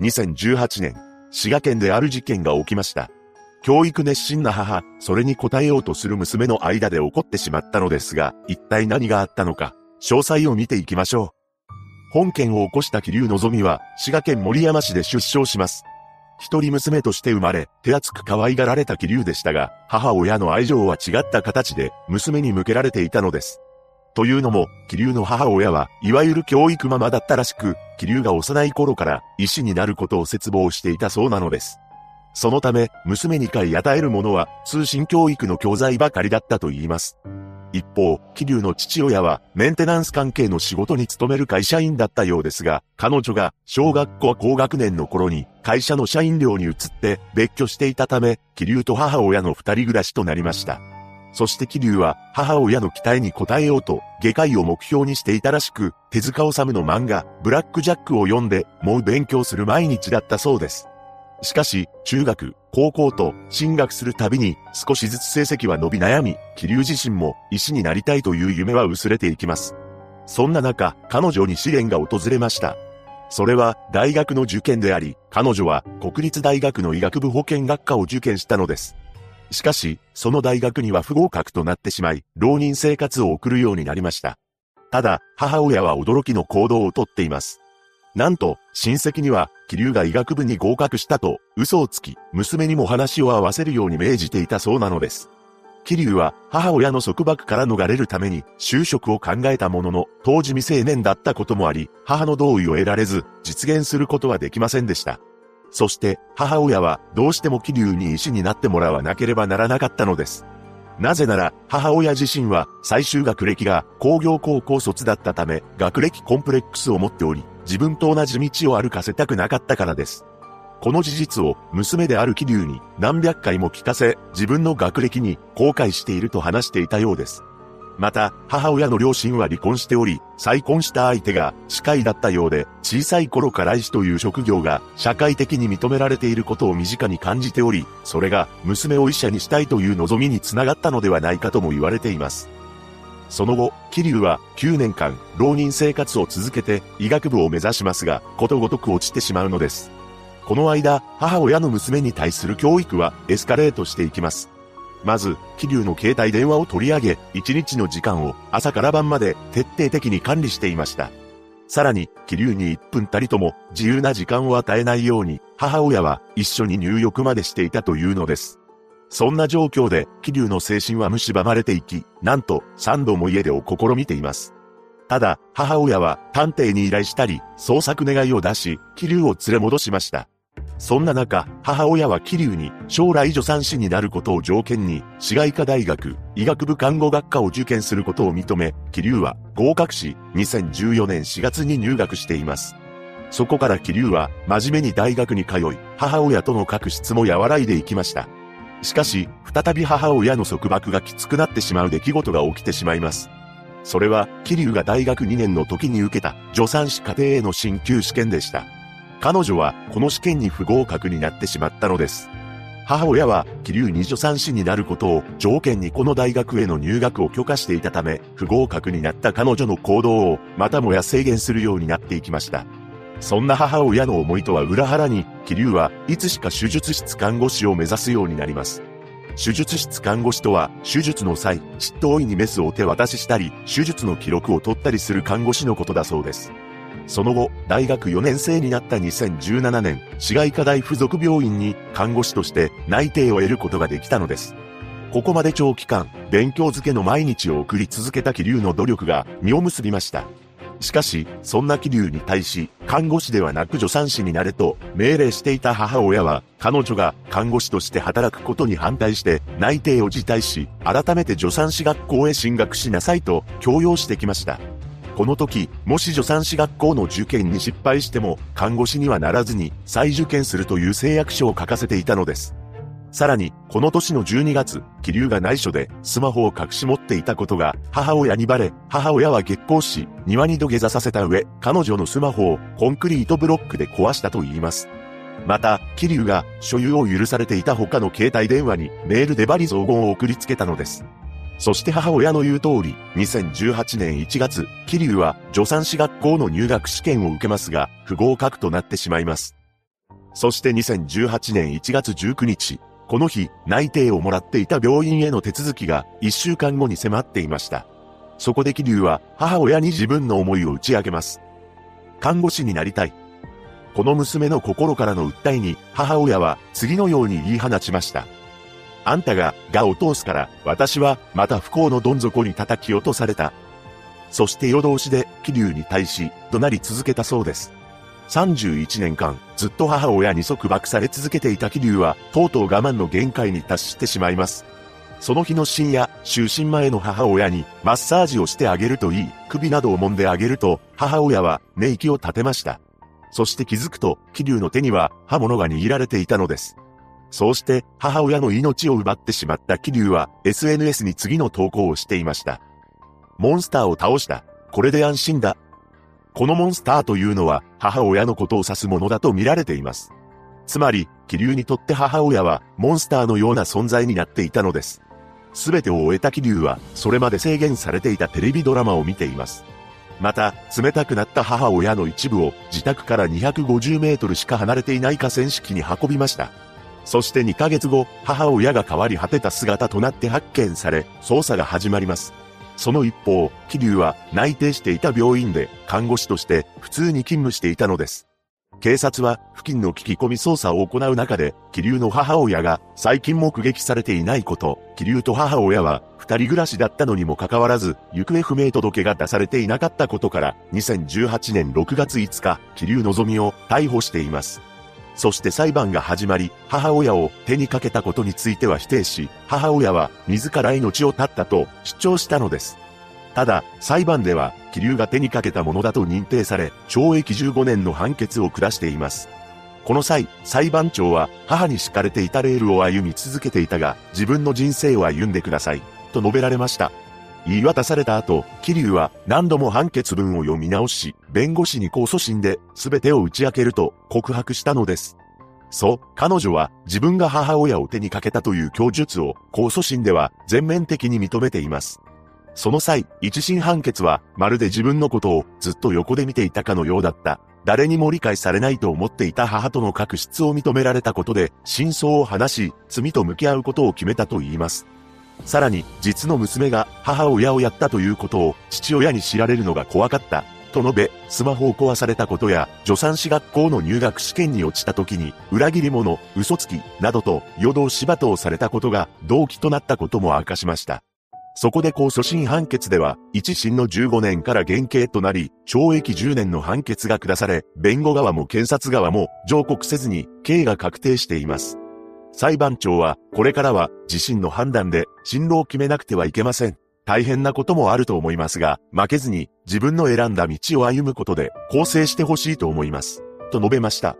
2018年、滋賀県である事件が起きました。教育熱心な母、それに応えようとする娘の間で起こってしまったのですが、一体何があったのか、詳細を見ていきましょう。本件を起こした気流のぞみは、滋賀県森山市で出生します。一人娘として生まれ、手厚く可愛がられた気流でしたが、母親の愛情は違った形で、娘に向けられていたのです。というのも、気流の母親は、いわゆる教育ママだったらしく、気流が幼い頃から医師になることを絶望していたそうなのです。そのため、娘に買い与えるものは、通信教育の教材ばかりだったと言います。一方、気流の父親は、メンテナンス関係の仕事に勤める会社員だったようですが、彼女が、小学校高学年の頃に、会社の社員寮に移って、別居していたため、気流と母親の二人暮らしとなりました。そして気流は母親の期待に応えようと外科医を目標にしていたらしく、手塚治虫の漫画、ブラックジャックを読んで、もう勉強する毎日だったそうです。しかし、中学、高校と進学するたびに少しずつ成績は伸び悩み、気流自身も医師になりたいという夢は薄れていきます。そんな中、彼女に試練が訪れました。それは大学の受験であり、彼女は国立大学の医学部保健学科を受験したのです。しかし、その大学には不合格となってしまい、浪人生活を送るようになりました。ただ、母親は驚きの行動をとっています。なんと、親戚には、気流が医学部に合格したと、嘘をつき、娘にも話を合わせるように命じていたそうなのです。気流は、母親の束縛から逃れるために、就職を考えたものの、当時未成年だったこともあり、母の同意を得られず、実現することはできませんでした。そして母親はどうしても気流に医師になってもらわなければならなかったのです。なぜなら母親自身は最終学歴が工業高校卒だったため学歴コンプレックスを持っており自分と同じ道を歩かせたくなかったからです。この事実を娘である気流に何百回も聞かせ自分の学歴に後悔していると話していたようです。また、母親の両親は離婚しており、再婚した相手が歯科医だったようで、小さい頃から医師という職業が社会的に認められていることを身近に感じており、それが娘を医者にしたいという望みにつながったのではないかとも言われています。その後、桐生は9年間、浪人生活を続けて医学部を目指しますが、ことごとく落ちてしまうのです。この間、母親の娘に対する教育はエスカレートしていきます。まず、気流の携帯電話を取り上げ、一日の時間を朝から晩まで徹底的に管理していました。さらに、気流に1分たりとも自由な時間を与えないように、母親は一緒に入浴までしていたというのです。そんな状況で、気流の精神は蝕まれていき、なんと3度も家出を試みています。ただ、母親は探偵に依頼したり、捜索願いを出し、気流を連れ戻しました。そんな中、母親は桐生に将来助産師になることを条件に、市外科大学医学部看護学科を受験することを認め、桐生は合格し、2014年4月に入学しています。そこから桐生は真面目に大学に通い、母親との確執も和らいでいきました。しかし、再び母親の束縛がきつくなってしまう出来事が起きてしまいます。それは、桐生が大学2年の時に受けた助産師家庭への進級試験でした。彼女はこの試験に不合格になってしまったのです。母親は、気流二助産師になることを条件にこの大学への入学を許可していたため、不合格になった彼女の行動を、またもや制限するようになっていきました。そんな母親の思いとは裏腹に、気流はいつしか手術室看護師を目指すようになります。手術室看護師とは、手術の際、執刀医にメスを手渡ししたり、手術の記録を取ったりする看護師のことだそうです。その後、大学4年生になった2017年、市外科大附属病院に看護師として内定を得ることができたのです。ここまで長期間、勉強漬けの毎日を送り続けた気流の努力が実を結びました。しかし、そんな気流に対し、看護師ではなく助産師になれと命令していた母親は、彼女が看護師として働くことに反対して内定を辞退し、改めて助産師学校へ進学しなさいと強要してきました。この時、もし助産師学校の受験に失敗しても、看護師にはならずに再受験するという誓約書を書かせていたのです。さらに、この年の12月、気流が内緒でスマホを隠し持っていたことが母親にバレ、母親は激高し、庭に土下座させた上、彼女のスマホをコンクリートブロックで壊したと言います。また、気流が所有を許されていた他の携帯電話にメールでバリ雑言を送りつけたのです。そして母親の言う通り、2018年1月、桐生は助産師学校の入学試験を受けますが、不合格となってしまいます。そして2018年1月19日、この日、内定をもらっていた病院への手続きが1週間後に迫っていました。そこで桐生は母親に自分の思いを打ち明けます。看護師になりたい。この娘の心からの訴えに母親は次のように言い放ちました。あんたが、がを通すから、私は、また不幸のどん底に叩き落とされた。そして夜通しで、桐生に対し、怒鳴り続けたそうです。31年間、ずっと母親に束縛され続けていた桐生は、とうとう我慢の限界に達してしまいます。その日の深夜、就寝前の母親に、マッサージをしてあげるといい、首などを揉んであげると、母親は、寝息を立てました。そして気づくと、桐生の手には、刃物が握られていたのです。そうして、母親の命を奪ってしまった桐生は、SNS に次の投稿をしていました。モンスターを倒した。これで安心だ。このモンスターというのは母親のことを指すものだと見られています。つまり、気流にとって母親はモンスターのような存在になっていたのです。すべてを終えた気流は、それまで制限されていたテレビドラマを見ています。また、冷たくなった母親の一部を自宅から250メートルしか離れていない河川敷に運びました。そして2ヶ月後、母親が変わり果てた姿となって発見され、捜査が始まります。その一方、桐生は内定していた病院で看護師として普通に勤務していたのです。警察は付近の聞き込み捜査を行う中で、桐生の母親が最近目撃されていないこと、桐生と母親は二人暮らしだったのにもかかわらず、行方不明届が出されていなかったことから、2018年6月5日、桐生のぞみを逮捕しています。そして裁判が始まり、母親を手にかけたことについては否定し、母親は自ら命を絶ったと主張したのです。ただ、裁判では、気流が手にかけたものだと認定され、懲役15年の判決を下しています。この際、裁判長は、母に敷かれていたレールを歩み続けていたが、自分の人生を歩んでください、と述べられました。言い渡された後、桐生は何度も判決文を読み直し、弁護士に控訴審で全てを打ち明けると告白したのです。そう、彼女は自分が母親を手にかけたという供述を控訴審では全面的に認めています。その際、一審判決はまるで自分のことをずっと横で見ていたかのようだった。誰にも理解されないと思っていた母との確執を認められたことで、真相を話し、罪と向き合うことを決めたと言います。さらに、実の娘が母親をやったということを父親に知られるのが怖かった。と述べ、スマホを壊されたことや、助産師学校の入学試験に落ちた時に、裏切り者、嘘つき、などと、夜通し罵倒されたことが、動機となったことも明かしました。そこで控訴審判決では、一審の15年から減刑となり、懲役10年の判決が下され、弁護側も検察側も上告せずに、刑が確定しています。裁判長は、これからは自身の判断で進路を決めなくてはいけません。大変なこともあると思いますが、負けずに自分の選んだ道を歩むことで構成してほしいと思います。と述べました。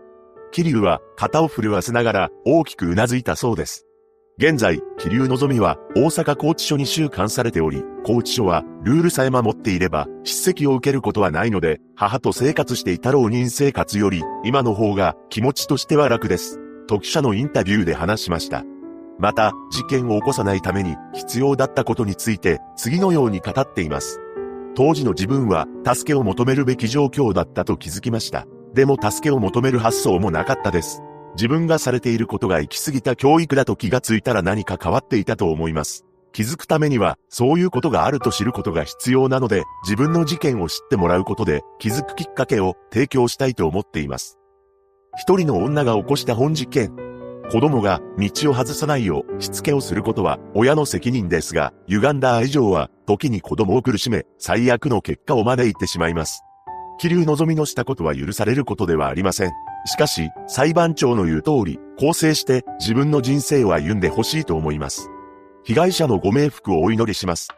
桐生は肩を震わせながら大きく頷いたそうです。現在、桐生のぞみは大阪拘置所に収監されており、拘置所はルールさえ守っていれば叱責を受けることはないので、母と生活していた浪人生活より今の方が気持ちとしては楽です。と記者のインタビューで話しました。また、事件を起こさないために必要だったことについて次のように語っています。当時の自分は助けを求めるべき状況だったと気づきました。でも助けを求める発想もなかったです。自分がされていることが行き過ぎた教育だと気がついたら何か変わっていたと思います。気づくためには、そういうことがあると知ることが必要なので、自分の事件を知ってもらうことで、気づくきっかけを提供したいと思っています。一人の女が起こした本事件。子供が道を外さないようしつけをすることは親の責任ですが、歪んだ愛情は時に子供を苦しめ、最悪の結果を招いてしまいます。気流望みのしたことは許されることではありません。しかし、裁判長の言う通り、構成して自分の人生を歩んでほしいと思います。被害者のご冥福をお祈りします。